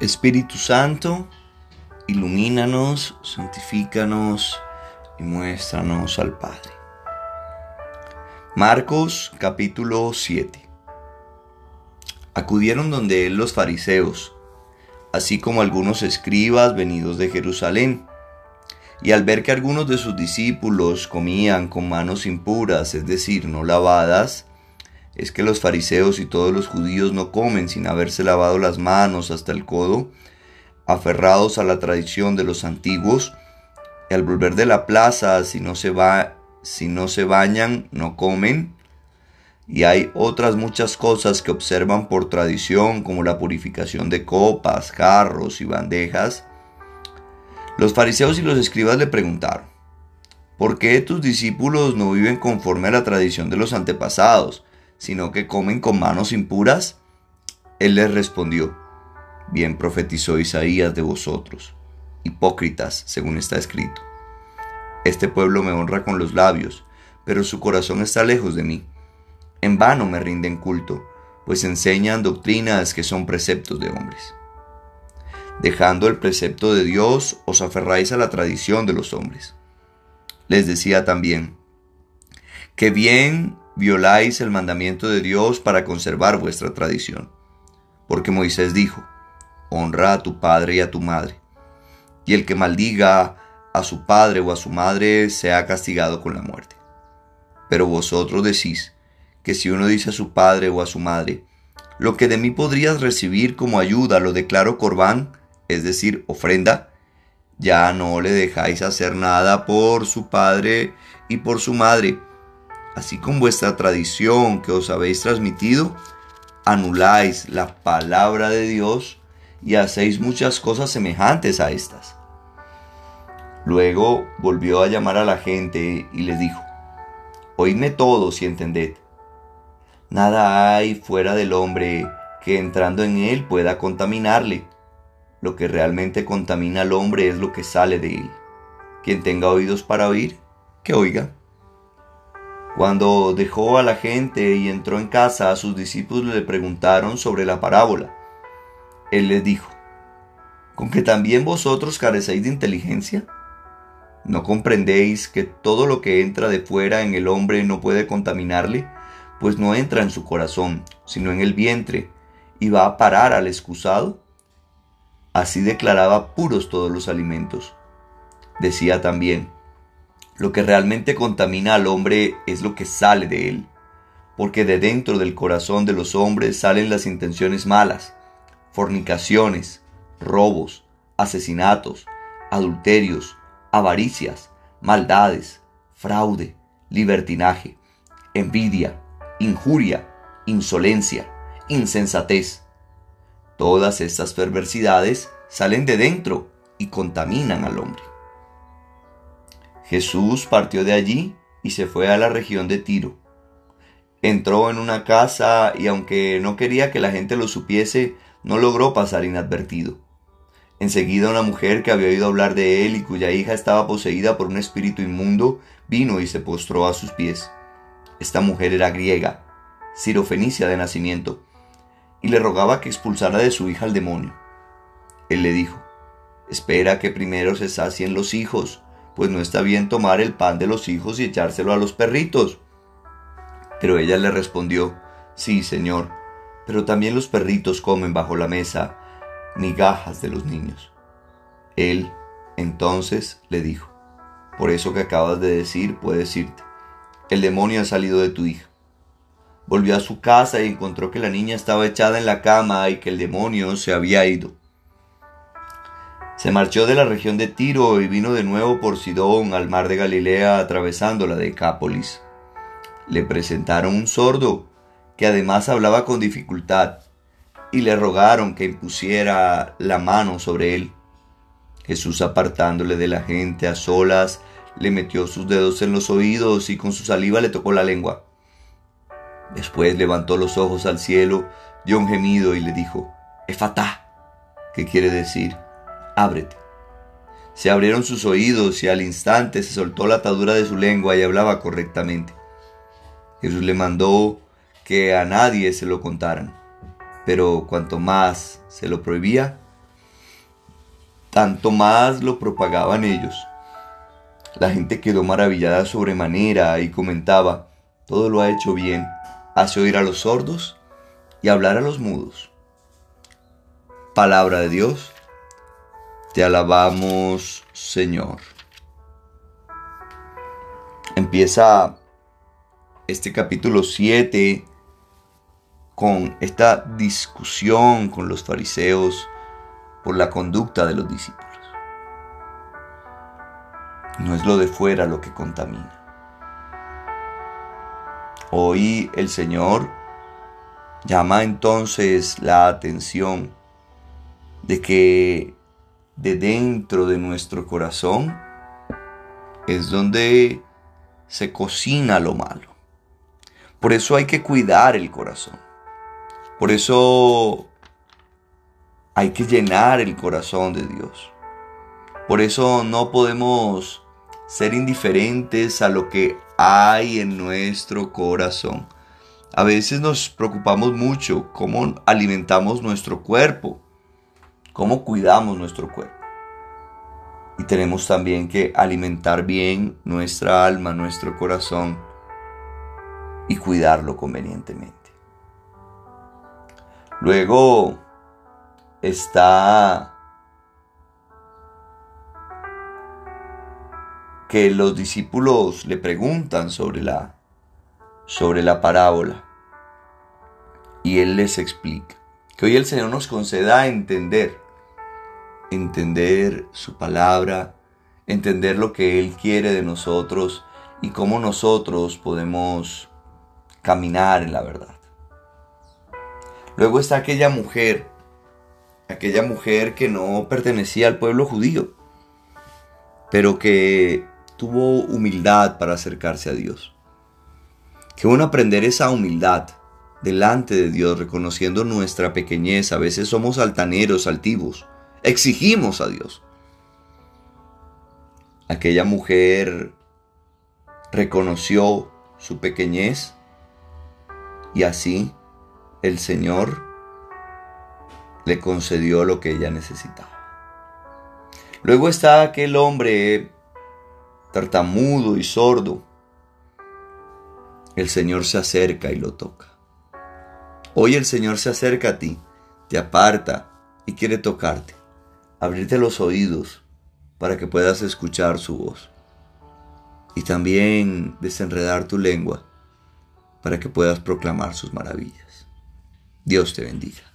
Espíritu Santo, ilumínanos, santifícanos y muéstranos al Padre. Marcos capítulo 7 Acudieron donde él los fariseos, así como algunos escribas venidos de Jerusalén, y al ver que algunos de sus discípulos comían con manos impuras, es decir, no lavadas, es que los fariseos y todos los judíos no comen sin haberse lavado las manos hasta el codo, aferrados a la tradición de los antiguos, y al volver de la plaza, si no se, va, si no se bañan, no comen. Y hay otras muchas cosas que observan por tradición, como la purificación de copas, jarros y bandejas. Los fariseos y los escribas le preguntaron, ¿por qué tus discípulos no viven conforme a la tradición de los antepasados? Sino que comen con manos impuras? Él les respondió, bien profetizó Isaías de vosotros, hipócritas, según está escrito. Este pueblo me honra con los labios, pero su corazón está lejos de mí. En vano me rinden culto, pues enseñan doctrinas que son preceptos de hombres. Dejando el precepto de Dios, os aferráis a la tradición de los hombres. Les decía también, que bien violáis el mandamiento de Dios para conservar vuestra tradición. Porque Moisés dijo, honra a tu padre y a tu madre, y el que maldiga a su padre o a su madre sea castigado con la muerte. Pero vosotros decís que si uno dice a su padre o a su madre, lo que de mí podrías recibir como ayuda lo declaro corbán, es decir, ofrenda, ya no le dejáis hacer nada por su padre y por su madre, así con vuestra tradición que os habéis transmitido, anuláis la palabra de Dios y hacéis muchas cosas semejantes a estas. Luego volvió a llamar a la gente y les dijo, Oídme todos y entended. Nada hay fuera del hombre que entrando en él pueda contaminarle. Lo que realmente contamina al hombre es lo que sale de él. Quien tenga oídos para oír, que oiga. Cuando dejó a la gente y entró en casa, sus discípulos le preguntaron sobre la parábola. Él les dijo, ¿con que también vosotros carecéis de inteligencia? ¿No comprendéis que todo lo que entra de fuera en el hombre no puede contaminarle? Pues no entra en su corazón, sino en el vientre, y va a parar al excusado. Así declaraba puros todos los alimentos. Decía también, lo que realmente contamina al hombre es lo que sale de él, porque de dentro del corazón de los hombres salen las intenciones malas, fornicaciones, robos, asesinatos, adulterios, avaricias, maldades, fraude, libertinaje, envidia, injuria, insolencia, insensatez. Todas estas perversidades salen de dentro y contaminan al hombre. Jesús partió de allí y se fue a la región de Tiro. Entró en una casa y aunque no quería que la gente lo supiese, no logró pasar inadvertido. Enseguida una mujer que había oído hablar de él y cuya hija estaba poseída por un espíritu inmundo, vino y se postró a sus pies. Esta mujer era griega, sirofenicia de nacimiento, y le rogaba que expulsara de su hija al demonio. Él le dijo, espera que primero se sacien los hijos pues no está bien tomar el pan de los hijos y echárselo a los perritos. Pero ella le respondió, sí, señor, pero también los perritos comen bajo la mesa migajas de los niños. Él entonces le dijo, por eso que acabas de decir, puedes irte. El demonio ha salido de tu hija. Volvió a su casa y encontró que la niña estaba echada en la cama y que el demonio se había ido. Se marchó de la región de Tiro y vino de nuevo por Sidón al mar de Galilea atravesando la Decápolis. Le presentaron un sordo que además hablaba con dificultad y le rogaron que impusiera la mano sobre él. Jesús apartándole de la gente a solas, le metió sus dedos en los oídos y con su saliva le tocó la lengua. Después levantó los ojos al cielo, dio un gemido y le dijo, Efatá, ¿qué quiere decir? Ábrete. Se abrieron sus oídos y al instante se soltó la atadura de su lengua y hablaba correctamente. Jesús le mandó que a nadie se lo contaran, pero cuanto más se lo prohibía, tanto más lo propagaban ellos. La gente quedó maravillada sobremanera y comentaba, todo lo ha hecho bien, hace oír a los sordos y hablar a los mudos. Palabra de Dios, te alabamos Señor. Empieza este capítulo 7 con esta discusión con los fariseos por la conducta de los discípulos. No es lo de fuera lo que contamina. Hoy el Señor llama entonces la atención de que de dentro de nuestro corazón es donde se cocina lo malo. Por eso hay que cuidar el corazón. Por eso hay que llenar el corazón de Dios. Por eso no podemos ser indiferentes a lo que hay en nuestro corazón. A veces nos preocupamos mucho cómo alimentamos nuestro cuerpo, cómo cuidamos nuestro cuerpo. Y tenemos también que alimentar bien nuestra alma, nuestro corazón y cuidarlo convenientemente. Luego está que los discípulos le preguntan sobre la, sobre la parábola y él les explica. Que hoy el Señor nos conceda entender, entender su palabra, entender lo que Él quiere de nosotros y cómo nosotros podemos caminar en la verdad. Luego está aquella mujer, aquella mujer que no pertenecía al pueblo judío, pero que tuvo humildad para acercarse a Dios. Qué bueno aprender esa humildad delante de Dios, reconociendo nuestra pequeñez. A veces somos altaneros, altivos. Exigimos a Dios. Aquella mujer reconoció su pequeñez y así el Señor le concedió lo que ella necesitaba. Luego está aquel hombre tartamudo y sordo. El Señor se acerca y lo toca. Hoy el Señor se acerca a ti, te aparta y quiere tocarte, abrirte los oídos para que puedas escuchar su voz y también desenredar tu lengua para que puedas proclamar sus maravillas. Dios te bendiga.